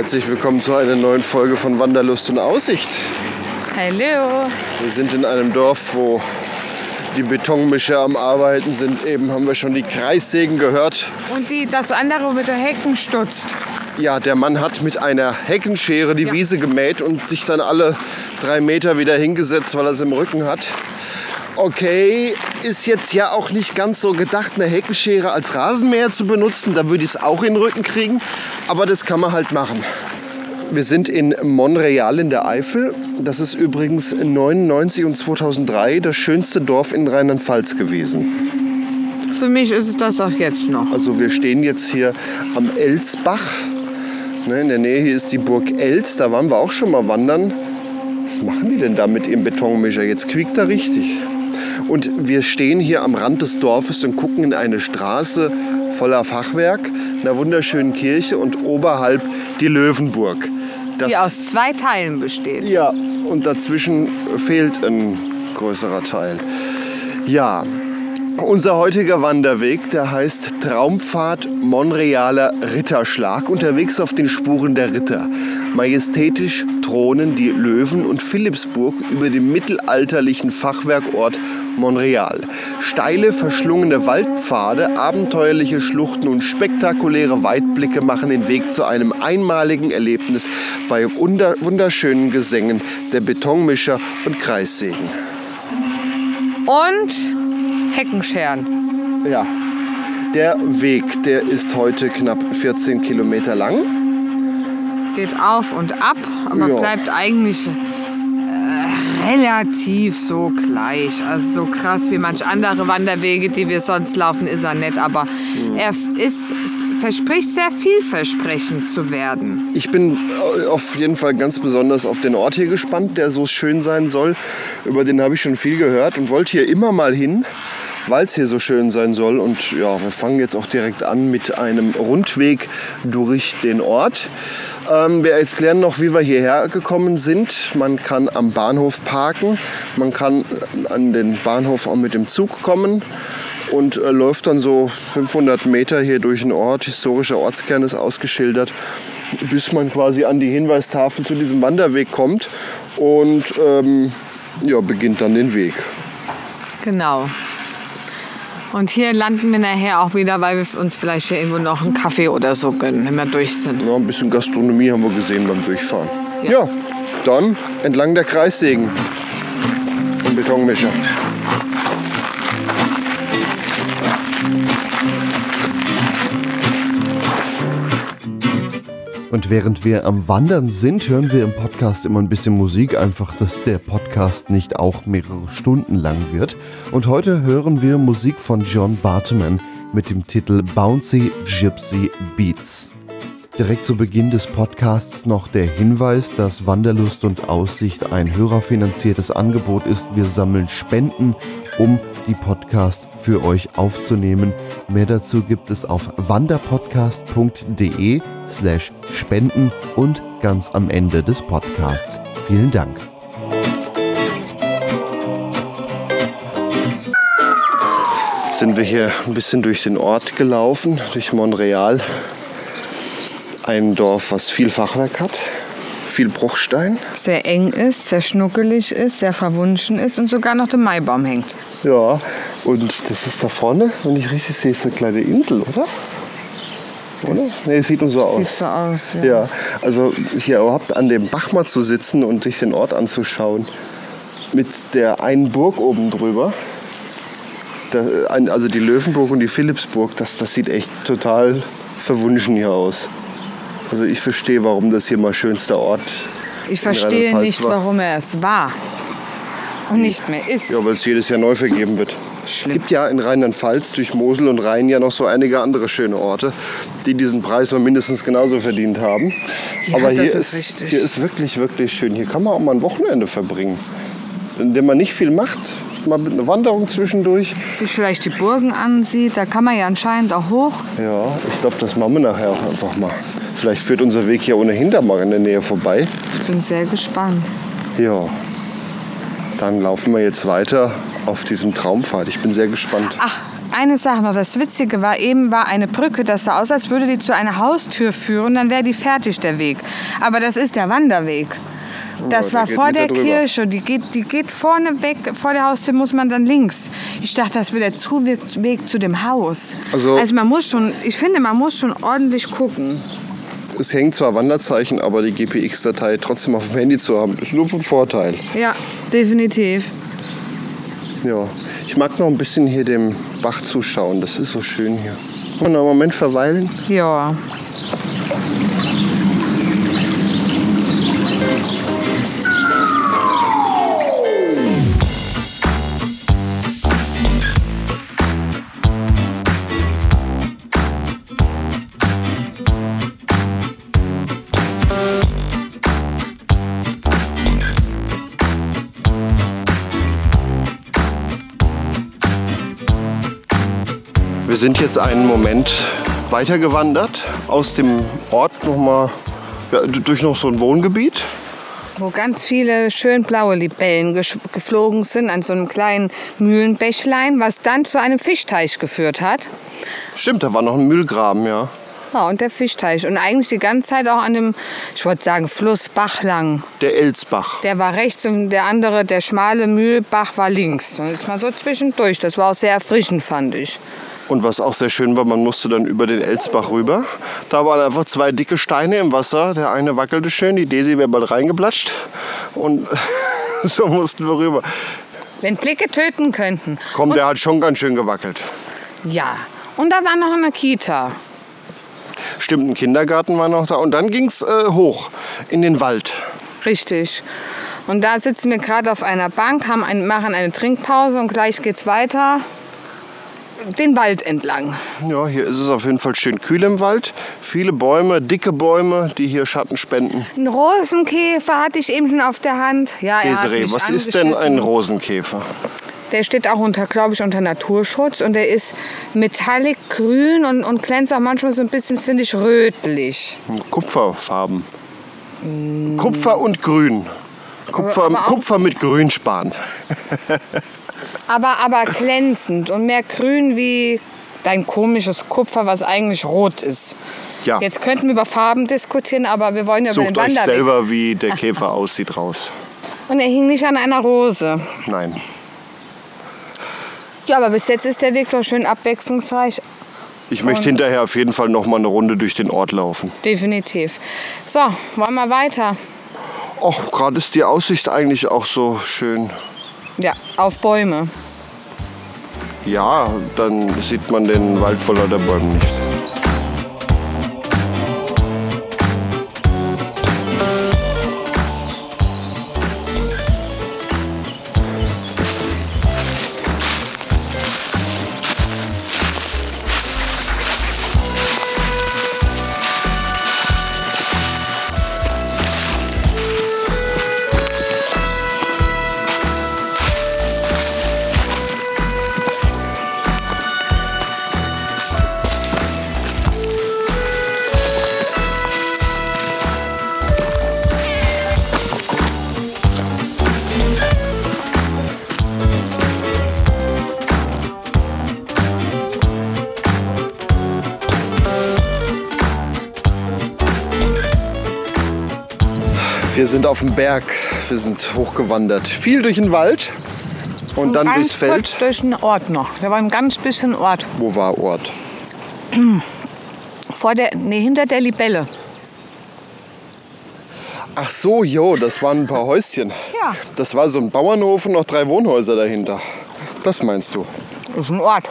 Herzlich willkommen zu einer neuen Folge von Wanderlust und Aussicht. Hallo. Wir sind in einem Dorf, wo die Betonmischer am Arbeiten sind. Eben haben wir schon die Kreissägen gehört. Und die, das andere mit der Hecken stutzt. Ja, der Mann hat mit einer Heckenschere die Ja. Wiese gemäht und sich dann alle drei Meter wieder hingesetzt, weil er es im Rücken hat. Okay, ist jetzt ja auch nicht ganz so gedacht, eine Heckenschere als Rasenmäher zu benutzen. Da würde ich es auch in den Rücken kriegen. Aber das kann man halt machen. Wir sind in Monreal in der Eifel. Das ist übrigens 99 und 2003 das schönste Dorf in Rheinland-Pfalz gewesen. Für mich ist es das auch jetzt noch. Also wir stehen jetzt hier am Elsbach. Ne, in der Nähe hier ist die Burg Els. Da waren wir auch schon mal wandern. Was machen die denn da mit ihrem Betonmischer? Jetzt quiekt er richtig. Und wir stehen hier am Rand des Dorfes und gucken in eine Straße voller Fachwerk, einer wunderschönen Kirche und oberhalb die Löwenburg. Das, Die aus zwei Teilen besteht. ja, und dazwischen fehlt ein größerer Teil. Ja, unser heutiger Wanderweg, der heißt Traumpfad Monrealer Ritterschlag, unterwegs auf den Spuren der Ritter. Majestätisch thronen die Löwen und Philippsburg über dem mittelalterlichen Fachwerkort Monreal. Steile, verschlungene Waldpfade, abenteuerliche Schluchten und spektakuläre Weitblicke machen den Weg zu einem einmaligen Erlebnis bei wunder wunderschönen Gesängen der Betonmischer und Kreissägen. Und Heckenscheren. Ja, der Weg, der ist heute knapp 14 Kilometer lang. Geht auf und ab, aber Ja. bleibt eigentlich äh, relativ so gleich. Also so krass wie manch andere Wanderwege, die wir sonst laufen, ist er nicht. Aber er f- ist, verspricht sehr vielversprechend zu werden. Ich bin äh, auf jeden Fall ganz besonders auf den Ort hier gespannt, der so schön sein soll. Über den habe ich schon viel gehört und wollte hier immer mal hin, weil es hier so schön sein soll. Und ja, wir fangen jetzt auch direkt an mit einem Rundweg durch den Ort. Ähm, wir erklären noch, wie wir hierher gekommen sind. Man kann am Bahnhof parken, man kann an den Bahnhof auch mit dem Zug kommen und äh, läuft dann so 500 Meter hier durch den Ort. Historischer Ortskern ist ausgeschildert, bis man quasi an die Hinweistafel zu diesem Wanderweg kommt und ähm, ja, beginnt dann den Weg. Genau. Und hier landen wir nachher auch wieder, weil wir uns vielleicht hier irgendwo noch einen Kaffee oder so gönnen, wenn wir durch sind. Ja, ein bisschen Gastronomie haben wir gesehen beim Durchfahren. Ja, dann entlang der Kreissägen und Betonmischer. Und während wir am Wandern sind, hören wir im Podcast immer ein bisschen Musik, einfach, dass der Podcast nicht auch mehrere Stunden lang wird. Und heute hören wir Musik von John Bartman mit dem Titel Bouncy Gypsy Beats. Direkt zu Beginn des Podcasts noch der Hinweis, dass Wanderlust und Aussicht ein hörerfinanziertes Angebot ist. Wir sammeln Spenden, um die Podcast für euch aufzunehmen. Mehr dazu gibt es auf wanderpodcast.de slash spenden und ganz am Ende des Podcasts. Vielen Dank. Sind wir hier ein bisschen durch den Ort gelaufen, durch Monreal. Ein Dorf, was viel Fachwerk hat, viel Bruchstein. Sehr eng ist, sehr schnuckelig ist, sehr verwunschen ist und sogar noch der Maibaum hängt. Ja, und das ist da vorne, wenn ich richtig sehe, ist eine kleine Insel, oder? Oder? Nee, sieht nur so Sieht aus. so aus. Ja. Ja, also hier überhaupt an dem Bach mal zu sitzen und sich den Ort anzuschauen, mit der einen Burg oben drüber, da, ein- also die Löwenburg und die Philippsburg, das, das sieht echt total verwunschen hier aus. Also ich verstehe, warum das hier mal schönster Ort Ich verstehe nicht, war. warum er es war. und nicht mehr ist. Ja, weil es jedes Jahr neu vergeben wird. Es gibt ja in Rheinland-Pfalz durch Mosel und Rhein ja noch so einige andere schöne Orte, die diesen Preis mal mindestens genauso verdient haben. Ja, Aber hier ist ist, hier ist wirklich, wirklich schön. Hier kann man auch mal ein Wochenende verbringen, in dem man nicht viel macht. Mal mit einer Wanderung zwischendurch. Sich vielleicht die Burgen ansieht, da kann man ja anscheinend auch hoch. Ja, ich glaube, das machen wir nachher auch einfach mal. Vielleicht führt unser Weg ja ohnehin da mal in der Nähe vorbei. Ich bin sehr gespannt. Ja, dann laufen wir jetzt weiter auf diesem Traumpfad. Ich bin sehr gespannt. Ach, eine Sache noch. Das Witzige war, eben war eine Brücke, das sah aus, als würde die zu einer Haustür führen, dann wäre die fertig, der Weg. Aber das ist der Wanderweg. Das der war vor der. Kirche. Die geht, die geht vorne weg. Vor der Haustür muss man dann links. Ich dachte, das wäre der Zuweg Weg zu dem Haus. Also- also man muss schon, ich finde, man muss schon ordentlich gucken. Es hängen zwar Wanderzeichen, aber die GPX-Datei trotzdem auf dem Handy zu haben, ist nur von Vorteil. Ja, definitiv. Ja, ich mag noch ein bisschen hier dem Bach zuschauen. Das ist so schön hier. Können wir noch einen Moment verweilen? Ja. Sind jetzt einen Moment weitergewandert aus dem Ort noch mal ja, durch noch so ein Wohngebiet. Wo ganz viele schön blaue Libellen geflogen sind an so einem kleinen Mühlenbächlein, was dann zu einem Fischteich geführt hat. Stimmt, da war noch ein Mühlgraben, ja. Ja, und der Fischteich. Und eigentlich die ganze Zeit auch an dem, ich wollte sagen, Fluss Bach lang. Der Elsbach. Der war rechts und der andere, der schmale Mühlbach, war links. Und ist mal so zwischendurch. Das war auch sehr erfrischend, fand ich. Und was auch sehr schön war, man musste dann über den Elsbach rüber. Da waren einfach zwei dicke Steine im Wasser. Der eine wackelte schön, die Desi wäre bald reingeplatscht. Und so mussten wir rüber. Wenn Blicke töten könnten. Komm, der hat schon ganz schön gewackelt. Ja. Und da war noch eine Kita. Stimmt, ein Kindergarten war noch da. Und dann ging es äh, hoch in den Wald. Richtig. Und da sitzen wir gerade auf einer Bank, haben ein, machen eine Trinkpause und gleich geht's weiter den Wald entlang. Ja, hier ist es auf jeden Fall schön kühl im Wald. Viele Bäume, dicke Bäume, die hier Schatten spenden. Ein Rosenkäfer hatte ich eben schon auf der Hand. Ja, Desiree, was ist denn ein. Rosenkäfer? Der steht auch unter, glaube ich, unter Naturschutz und der ist metallic grün und, und glänzt auch manchmal so ein bisschen, finde ich, rötlich. Kupferfarben. Kupfer und Grün. Kupfer, aber auch- Kupfer mit Grünspan. Aber, aber glänzend und mehr grün wie dein komisches Kupfer, was eigentlich rot ist. Ja, Jetzt könnten wir über Farben diskutieren, aber wir wollen ja über sucht den euch Wanderweg. selber, wie der Käfer aussieht, raus. Und er hing nicht an einer Rose. Nein. Ja, aber bis jetzt ist der Weg doch schön abwechslungsreich. Ich möchte hinterher auf jeden Fall noch mal eine Runde durch den Ort laufen. Definitiv. So, wollen wir weiter? Och, gerade ist die Aussicht eigentlich auch so schön. Ja, auf Bäume. Ja, dann sieht man den Wald voller der Bäume nicht. Wir sind auf dem Berg. Wir sind hochgewandert. Viel durch den Wald und dann durchs ganz Feld. kurz durch den Ort noch. Da war ein ganz bisschen Ort. Wo war Ort? Vor der, nee, hinter der Libelle. Ach so, jo, das waren ein paar Häuschen. Ja. Das war so ein Bauernhof und noch drei Wohnhäuser dahinter. Das meinst du? Ist ein Ort.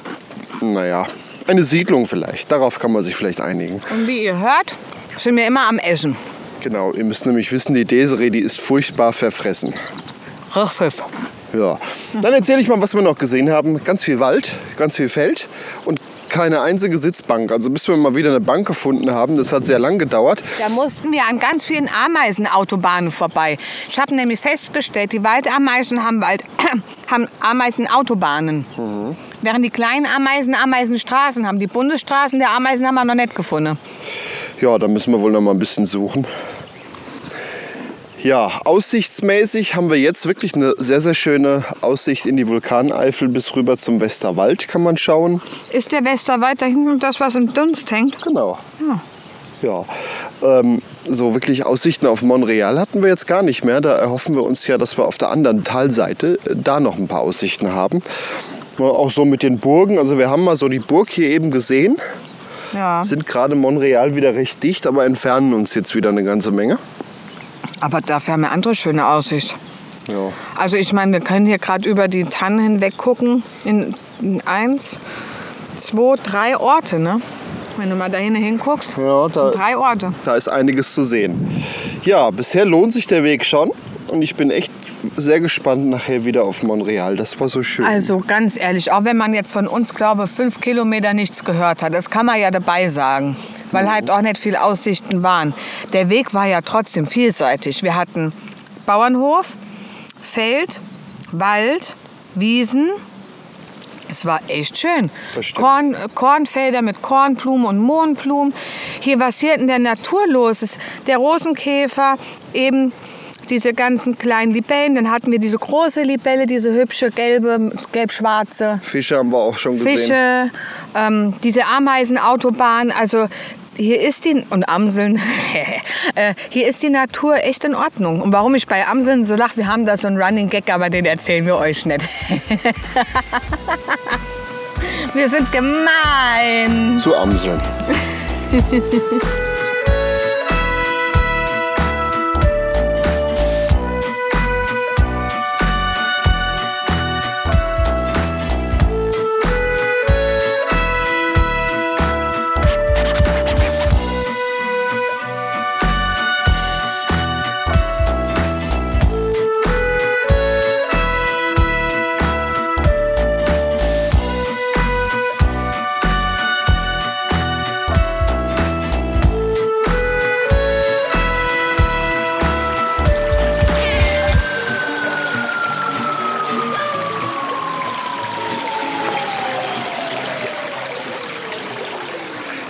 Naja, eine Siedlung vielleicht. Darauf kann man sich vielleicht einigen. Und wie ihr hört, sind wir immer am Essen. Genau, ihr müsst nämlich wissen, die Desiree, die ist furchtbar verfressen. Richtig. Ja. Dann erzähle ich mal, was wir noch gesehen haben. Ganz viel Wald, ganz viel Feld und keine einzige Sitzbank. Also bis wir mal wieder eine Bank gefunden haben, das hat sehr lang gedauert. Da mussten wir an ganz vielen Ameisenautobahnen vorbei. Ich habe nämlich festgestellt, die Waldameisen haben, Wald, haben Ameisenautobahnen. Während die kleinen Ameisen Ameisenstraßen haben. Die Bundesstraßen der Ameisen haben wir noch nicht gefunden. Ja, da müssen wir wohl noch mal ein bisschen suchen. Ja, aussichtsmäßig haben wir jetzt wirklich eine sehr, sehr schöne Aussicht in die Vulkaneifel bis rüber zum Westerwald kann man schauen. Ist der Westerwald da hinten das, was im Dunst hängt? Genau. Ja, ähm, so wirklich Aussichten auf Montreal hatten wir jetzt gar nicht mehr. Da erhoffen wir uns ja, dass wir auf der anderen Talseite äh, da noch ein paar Aussichten haben. Ja, Auch so mit den Burgen. Also wir haben mal so die Burg hier eben gesehen. Ja. Sind gerade Montreal wieder recht dicht, aber entfernen uns jetzt wieder eine ganze Menge. Aber dafür haben wir andere schöne Aussicht. Ja. Also ich meine, wir können hier gerade über die Tannen hinweg gucken. In, in eins, zwei, drei Orte, ne? Wenn du mal da hinten hinguckst, Ja, da- sind drei Orte. Da ist einiges zu sehen. Ja, bisher lohnt sich der Weg schon. Und ich bin echt sehr gespannt nachher wieder auf Montreal. Das war so schön. Also ganz ehrlich, auch wenn man jetzt von uns, glaube fünf Kilometer nichts gehört hat, das kann man ja dabei sagen, weil halt auch nicht viele Aussichten waren. Der Weg war ja trotzdem vielseitig. Wir hatten Bauernhof, Feld, Wald, Wiesen. Es war echt schön. Korn, Kornfelder mit Kornblumen und Mohnblumen. Hier, was hier in der Natur los ist, der Rosenkäfer, eben diese ganzen kleinen Libellen. Dann hatten wir diese große Libelle, diese hübsche gelbe, gelb-schwarze. Fische haben wir auch schon gesehen. Fische, ähm, diese Ameisenautobahn. Also hier ist die, und Amseln, äh, hier ist die Natur echt in Ordnung. Und warum ich bei Amseln so lache, wir haben da so einen Running Gag, aber den erzählen wir euch nicht. wir sind gemein. Zu Amseln.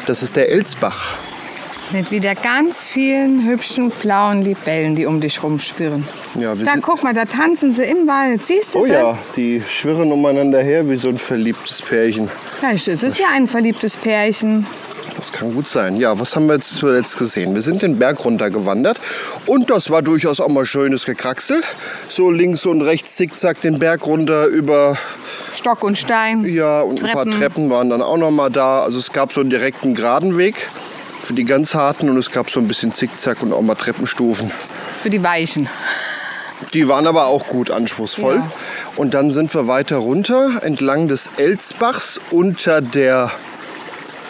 Das ist der Elsbach. Mit wieder ganz vielen hübschen blauen Libellen, die um dich rumschwirren. Ja, Da guck mal, da tanzen sie im Wald. Siehst du oh sie? ja, die schwirren umeinander her wie so ein verliebtes Pärchen. Vielleicht ist es ja ein verliebtes Pärchen. Das kann gut sein. Ja, was haben wir jetzt zuletzt gesehen? Wir sind den Berg runtergewandert und das war durchaus auch mal schönes Gekraxel. So links und rechts zickzack den Berg runter über Stock und Stein. Ja, und ein paar Treppen. Treppen waren dann auch noch mal da. Also es gab so einen direkten geraden Weg für die ganz harten und es gab so ein bisschen Zickzack und auch mal Treppenstufen. Für die Weichen. Die waren aber auch gut anspruchsvoll. Ja. Und dann sind wir weiter runter entlang des Elsbachs unter der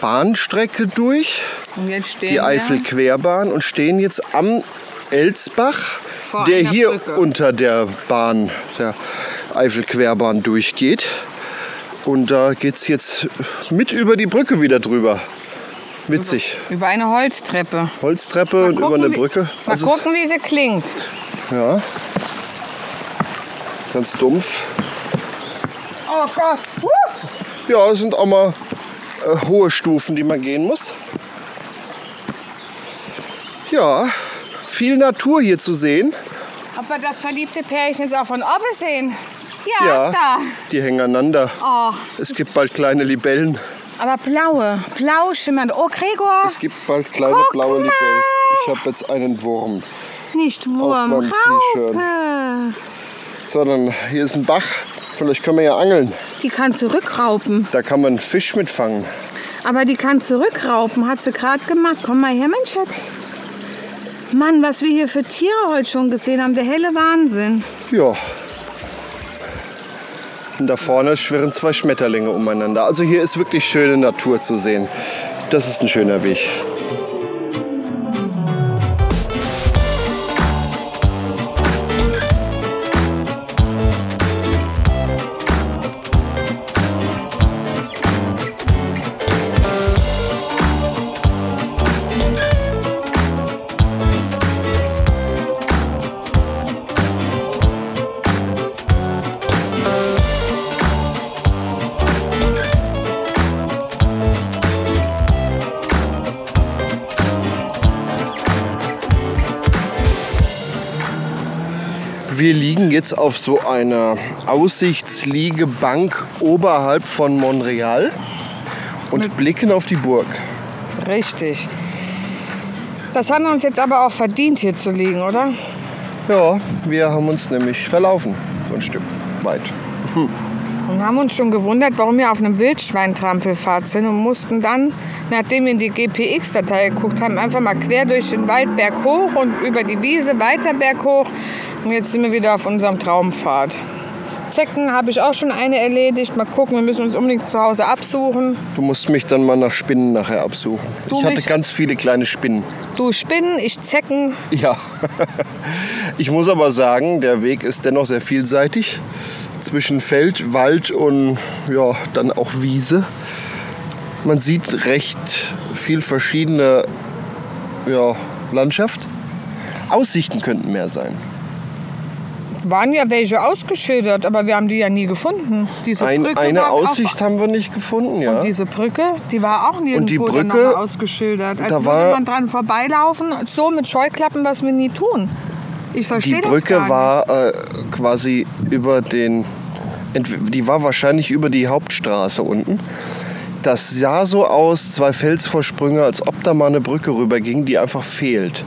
Bahnstrecke durch, Und jetzt stehen die Eifelquerbahn und stehen jetzt am Elsbach, Vor der hier Brücke. unter der Bahn, der Eifelquerbahn durchgeht. Und da geht es jetzt mit über die Brücke wieder drüber. Witzig. über eine Holztreppe. Holztreppe und über eine wie- Brücke. Mal Also, gucken, wie sie klingt. ja. Ganz dumpf. Oh Gott. Huh. Ja, es sind auch mal äh, hohe Stufen, die man gehen muss. Ja, viel Natur hier zu sehen. Ob wir das verliebte Pärchen jetzt auch von oben sehen? Ja, Ja, da. die hängen aneinander. Oh, Es gibt bald kleine Libellen. aber blaue, blau schimmernd. Oh, Gregor, Es gibt bald kleine Guck blaue mal. Libellen. Ich habe jetzt einen Wurm. nicht Wurm, T-Shirt. Raupe. So, dann hier ist ein Bach. Vielleicht können wir ja angeln. Die kann zurückraupen. Da kann man Fisch mitfangen. Aber die kann zurückraupen, hat sie gerade gemacht. Komm mal her, mein Schatz. Mann, was wir hier für Tiere heute schon gesehen haben, der helle Wahnsinn. Ja. Und da vorne schwirren zwei Schmetterlinge umeinander. Also hier ist wirklich schöne Natur zu sehen. Das ist ein schöner Weg. Wir liegen jetzt auf so einer Aussichtsliegebank oberhalb von Montreal und blicken auf die Burg. Richtig. Das haben wir uns jetzt aber auch verdient, hier zu liegen, oder? Ja, wir haben uns nämlich verlaufen, so ein Stück weit. Und haben uns schon gewundert, warum wir auf einem Wildschweintrampelfahrt sind und mussten dann, nachdem wir in die GPX-Datei geguckt haben, einfach mal quer durch den Wald berghoch und über die Wiese weiter berghoch. Und jetzt sind wir wieder auf unserem Traumpfad. Zecken habe ich auch schon eine erledigt. Mal gucken, wir müssen uns unbedingt zu Hause absuchen. Du musst mich dann mal nach Spinnen nachher absuchen. Du ich hatte mich- ganz viele kleine Spinnen. Du Spinnen, ich Zecken. Ja. Ich muss aber sagen, der Weg ist dennoch sehr vielseitig. Zwischen Feld, Wald und ja, dann auch Wiese. Man sieht recht viel verschiedene ja, Landschaft. Aussichten könnten mehr sein. Waren ja welche ausgeschildert, aber wir haben die ja nie gefunden. Diese Ein, Brücke eine war auch- Aussicht haben wir nicht gefunden, ja. Und diese Brücke, die war auch nirgendwo Und die Brücke, ausgeschildert. Als da würde man dran vorbeilaufen, so mit Scheuklappen, was wir nie tun. Ich verstehe Die das Brücke gar war äh, quasi über den. Die war wahrscheinlich über die Hauptstraße unten. Das sah so aus, zwei Felsvorsprünge, als ob da mal eine Brücke rüberging, die einfach fehlt.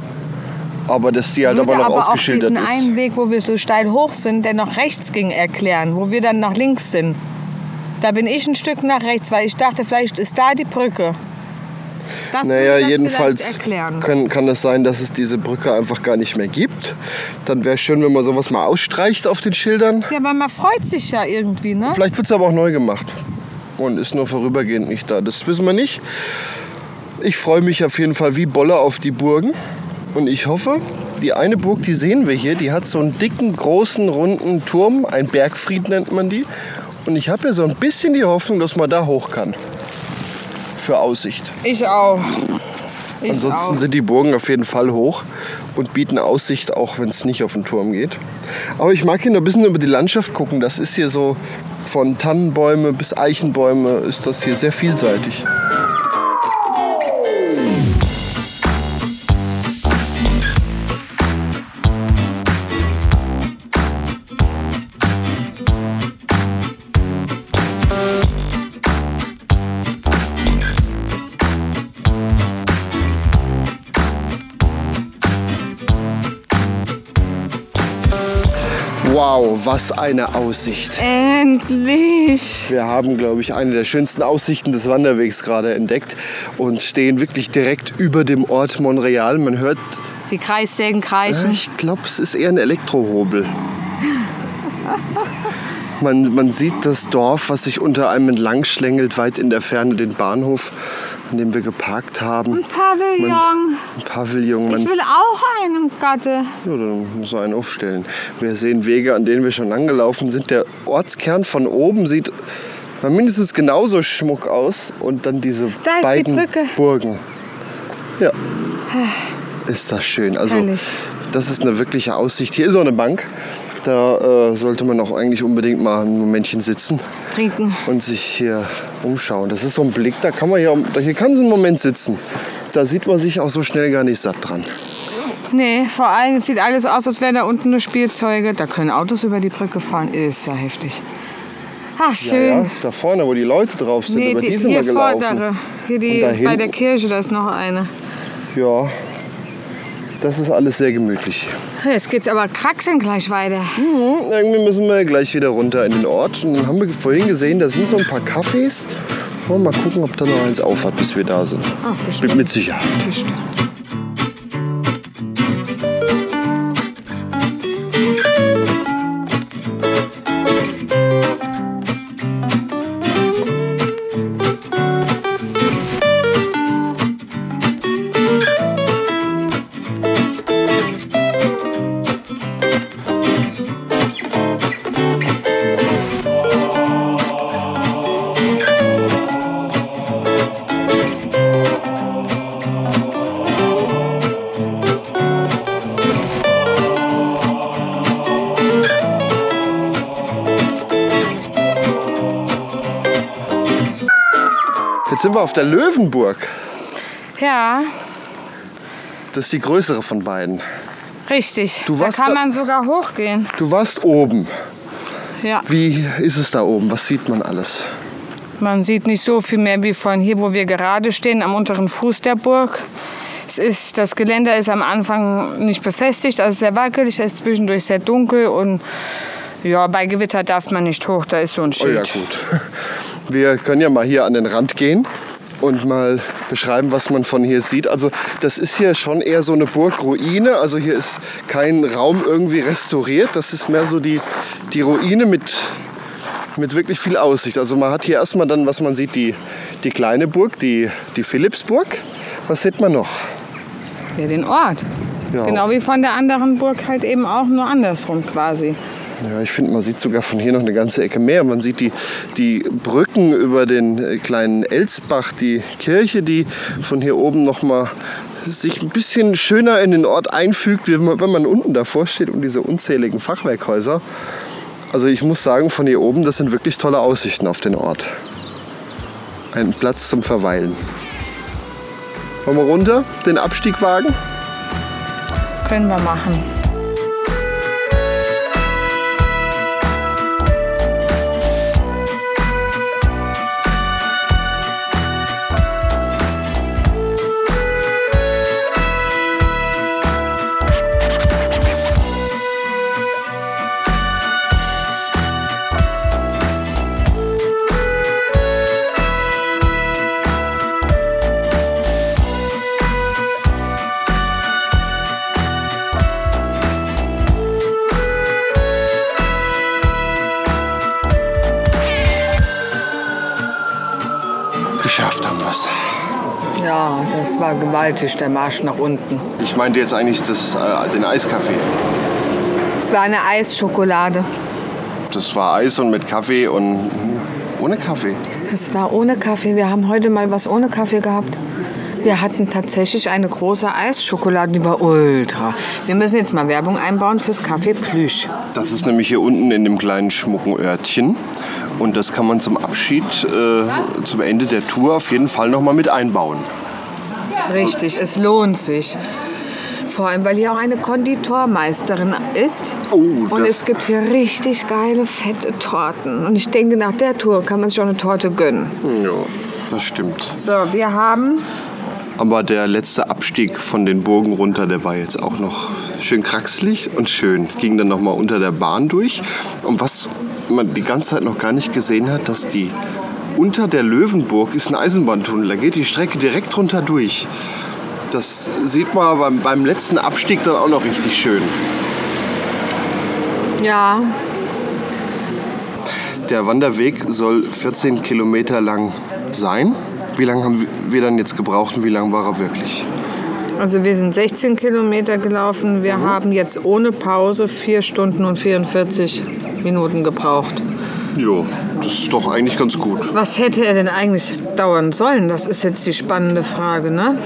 Aber dass die halt aber noch aber auch ausgeschildert diesen ist. einen Weg, wo wir so steil hoch sind, der nach rechts ging, erklären, wo wir dann nach links sind. Da bin ich ein Stück nach rechts, weil ich dachte, vielleicht ist da die Brücke. Das Naja, das jedenfalls kann, kann es sein, dass es diese Brücke einfach gar nicht mehr gibt. Dann wäre schön, wenn man sowas mal ausstreicht auf den Schildern. Ja, weil man freut sich ja irgendwie, ne? Vielleicht wird es aber auch neu gemacht und ist nur vorübergehend nicht da. Das wissen wir nicht. Ich freue mich auf jeden Fall wie Bolle auf die Burgen. Und ich hoffe, die eine Burg, die sehen wir hier, die hat so einen dicken, großen, runden Turm. Ein Bergfried nennt man die. Und ich habe ja so ein bisschen die Hoffnung, dass man da hoch kann. Für Aussicht. Ich auch. Ich Ansonsten auch. sind die Burgen auf jeden Fall hoch und bieten Aussicht, auch wenn es nicht auf den Turm geht. Aber ich mag hier noch ein bisschen über die Landschaft gucken. Das ist hier so von Tannenbäume bis Eichenbäume ist das hier sehr vielseitig. Was eine Aussicht. Endlich! Wir haben, glaube ich, eine der schönsten Aussichten des Wanderwegs gerade entdeckt und stehen wirklich direkt über dem Ort Montreal. Man hört, Die Kreissägen kreischen. ich glaube, es ist eher ein Elektrohobel. Man, man sieht das Dorf, was sich unter einem entlang schlängelt, weit in der Ferne den Bahnhof, an dem wir geparkt haben. Pavillon. Ein Pavillon. Man, Ich will auch einen Gatte. Ja, dann muss man einen aufstellen. Wir sehen Wege, an denen wir schon angelaufen sind. Der Ortskern von oben sieht mindestens genauso schmuck aus. Und dann diese die beiden Brücke. Burgen. Ja. Ist das schön. Also, Herrlich. das ist eine wirkliche Aussicht. Hier ist auch eine Bank. Da äh, sollte man auch eigentlich unbedingt mal ein Momentchen sitzen Trinken. und sich hier umschauen. Das ist so ein Blick, da kann man hier, hier kann so einen Moment sitzen. Da sieht man sich auch so schnell gar nicht satt dran. Nee, vor allem es sieht alles aus, als wären da unten nur Spielzeuge. Da können Autos über die Brücke fahren. Ist ja heftig. Ach, Ja, schön. ja, da vorne, wo die Leute drauf sind, Nee, über die, die, sind wir hier gelaufen. vordere. Hier die, bei der Kirche, da ist noch eine. Ja, das ist alles sehr gemütlich. Jetzt geht's aber kraxeln gleich weiter. Hm, irgendwie müssen wir gleich wieder runter in den Ort. Und dann haben wir vorhin gesehen, da sind so ein paar Cafés. Wollen wir mal gucken, ob da noch eins aufhat, bis wir da sind. Ach, bestimmt. Mit, mit Sicherheit. Bestimmt. Auf der Löwenburg. Ja, Das ist die größere von beiden. Richtig. Du da warst kann da- man sogar hochgehen. Du warst oben. Ja. Wie ist es da oben? Was sieht man alles? Man sieht nicht so viel mehr wie von hier, wo wir gerade stehen, am unteren Fuß der Burg. Es ist, das Geländer ist am Anfang nicht befestigt, also sehr wackelig, es ist zwischendurch sehr dunkel und ja, bei Gewitter darf man nicht hoch, da ist so ein Oh ja, Schild. gut. Wir können ja mal hier an den Rand gehen und mal beschreiben, was man von hier sieht. Also das ist hier schon eher so eine Burgruine. Also hier ist kein Raum irgendwie restauriert. Das ist mehr so die, die Ruine mit, mit wirklich viel Aussicht. Also man hat hier erstmal dann, was man sieht, die, die kleine Burg, die, die Philippsburg. Was sieht man noch? Ja, den Ort. Ja. Genau wie von der anderen Burg halt eben auch nur andersrum quasi. Ja, ich finde, man sieht sogar von hier noch eine ganze Ecke mehr. Man sieht die, die Brücken über den äh, kleinen Elsbach, die Kirche, die von hier oben noch mal sich ein bisschen schöner in den Ort einfügt, wie wenn man unten davor steht und diese unzähligen Fachwerkhäuser. Also ich muss sagen, von hier oben, das sind wirklich tolle Aussichten auf den Ort. Ein Platz zum Verweilen. Wollen wir runter, den Abstieg wagen? Können wir machen. Ja, das war gewaltig, der Marsch nach unten. Ich meinte jetzt eigentlich das, äh, den Eiskaffee. Es war eine Eisschokolade. Das war Eis und mit Kaffee und hm, ohne Kaffee. Das war ohne Kaffee. Wir haben heute mal was ohne Kaffee gehabt. Wir hatten tatsächlich eine große Eisschokolade, die war ultra. Wir müssen jetzt mal Werbung einbauen fürs Kaffee Plüsch. Das ist nämlich hier unten in dem kleinen schmucken Örtchen. Und das kann man zum Abschied, äh, zum Ende der Tour auf jeden Fall noch mal mit einbauen. Richtig, es lohnt sich. Vor allem, weil hier auch eine Konditormeisterin ist. Oh, Und es gibt hier richtig geile, fette Torten. Und ich denke, nach der Tour kann man sich auch eine Torte gönnen. Ja, das stimmt. So, wir haben Aber der letzte Abstieg von den Burgen runter, der war jetzt auch noch schön kraxelig und schön. Ging dann noch mal unter der Bahn durch. Und was man die ganze Zeit noch gar nicht gesehen hat, dass die unter der Löwenburg ist ein Eisenbahntunnel. Da geht die Strecke direkt runter durch. Das sieht man beim, beim letzten Abstieg dann auch noch richtig schön. Ja, Der Wanderweg soll 14 Kilometer lang sein. Wie lange haben wir dann jetzt gebraucht und wie lang war er wirklich? also wir sind 16 Kilometer gelaufen. Wir haben jetzt ohne Pause 4 Stunden und 44 Minuten gebraucht. Jo, das ist doch eigentlich ganz gut. Was hätte er denn eigentlich dauern sollen? Das ist jetzt die spannende Frage, ne?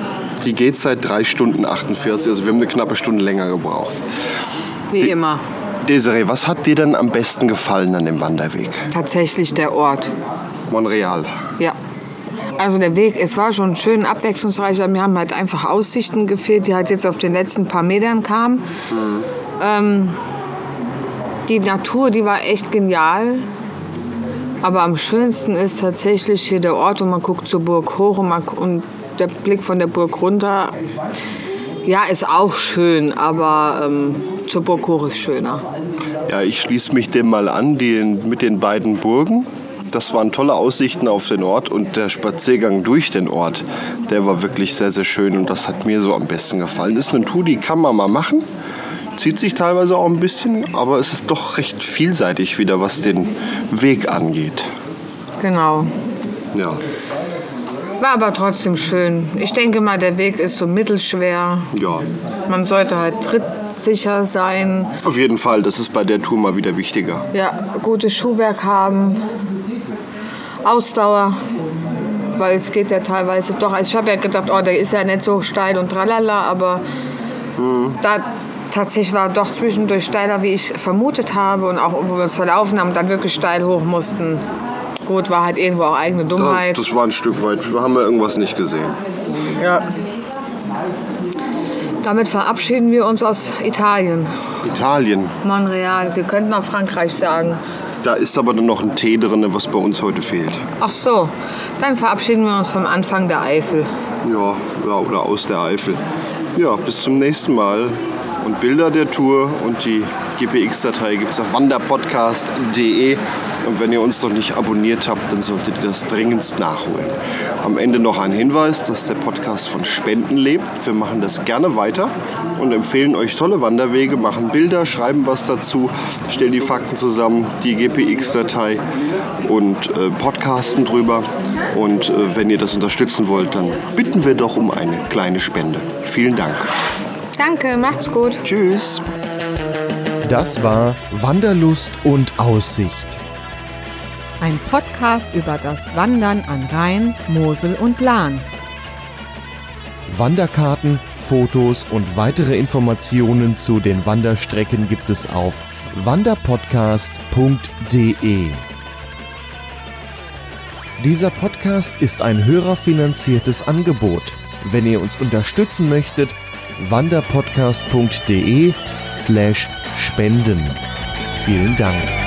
Die geht seit 3 Stunden 48, also wir haben eine knappe Stunde länger gebraucht. Wie immer. Desiree, was hat dir denn am besten gefallen an dem Wanderweg? Tatsächlich der Ort. Montreal. Ja. Also der Weg, es war schon schön abwechslungsreich, aber mir haben halt einfach Aussichten gefehlt, die halt jetzt auf den letzten paar Metern kamen. Ähm, die Natur, die war echt genial. Aber am schönsten ist tatsächlich hier der Ort und man guckt zur Burg hoch und, man, und der Blick von der Burg runter. Ja, ist auch schön, aber ähm, zur Burg hoch ist schöner. Ja, ich schließe mich dem mal an, die, mit den beiden Burgen. Das waren tolle Aussichten auf den Ort und der Spaziergang durch den Ort, der war wirklich sehr, sehr schön und das hat mir so am besten gefallen. Ist eine Tour, die kann man mal machen. Zieht sich teilweise auch ein bisschen, aber es ist doch recht vielseitig wieder, was den Weg angeht. Genau. Ja, War aber trotzdem schön. Ich denke mal, der Weg ist so mittelschwer. ja. Man sollte halt trittsicher sein, Auf jeden Fall, das ist bei der Tour mal wieder wichtiger. ja, gutes Schuhwerk haben, Ausdauer, weil es geht ja teilweise doch. Also ich habe ja gedacht, oh, der ist ja nicht so steil und tralala, aber da tatsächlich war doch zwischendurch steiler, wie ich vermutet habe und auch wo wir uns verlaufen haben dann wirklich steil hoch mussten. Gut, war halt irgendwo auch eigene Dummheit. Das war ein Stück weit, wir haben ja irgendwas nicht gesehen. Ja. Damit verabschieden wir uns aus Italien. Italien. Montreal. Wir könnten auch Frankreich sagen. Da ist aber dann noch ein Tee drin, was bei uns heute fehlt. Ach so, dann verabschieden wir uns vom Anfang der Eifel. Ja, ja oder aus der Eifel. Ja, bis zum nächsten Mal. Und Bilder der Tour und die GPX-Datei gibt es auf wanderpodcast.de. Und wenn ihr uns noch nicht abonniert habt, dann solltet ihr das dringendst nachholen. Am Ende noch ein Hinweis, dass der Podcast von Spenden lebt. Wir machen das gerne weiter und empfehlen euch tolle Wanderwege, machen Bilder, schreiben was dazu, stellen die Fakten zusammen, die GPX-Datei und äh, podcasten drüber. Und äh, wenn ihr das unterstützen wollt, dann bitten wir doch um eine kleine Spende. Vielen Dank. Danke, macht's gut. Tschüss. Das war Wanderlust und Aussicht. Ein Podcast über das Wandern an Rhein, Mosel und Lahn. Wanderkarten, Fotos und weitere Informationen zu den Wanderstrecken gibt es auf wanderpodcast.de. Dieser Podcast ist ein hörerfinanziertes Angebot. Wenn ihr uns unterstützen möchtet, wanderpodcast.de slash spenden. Vielen Dank.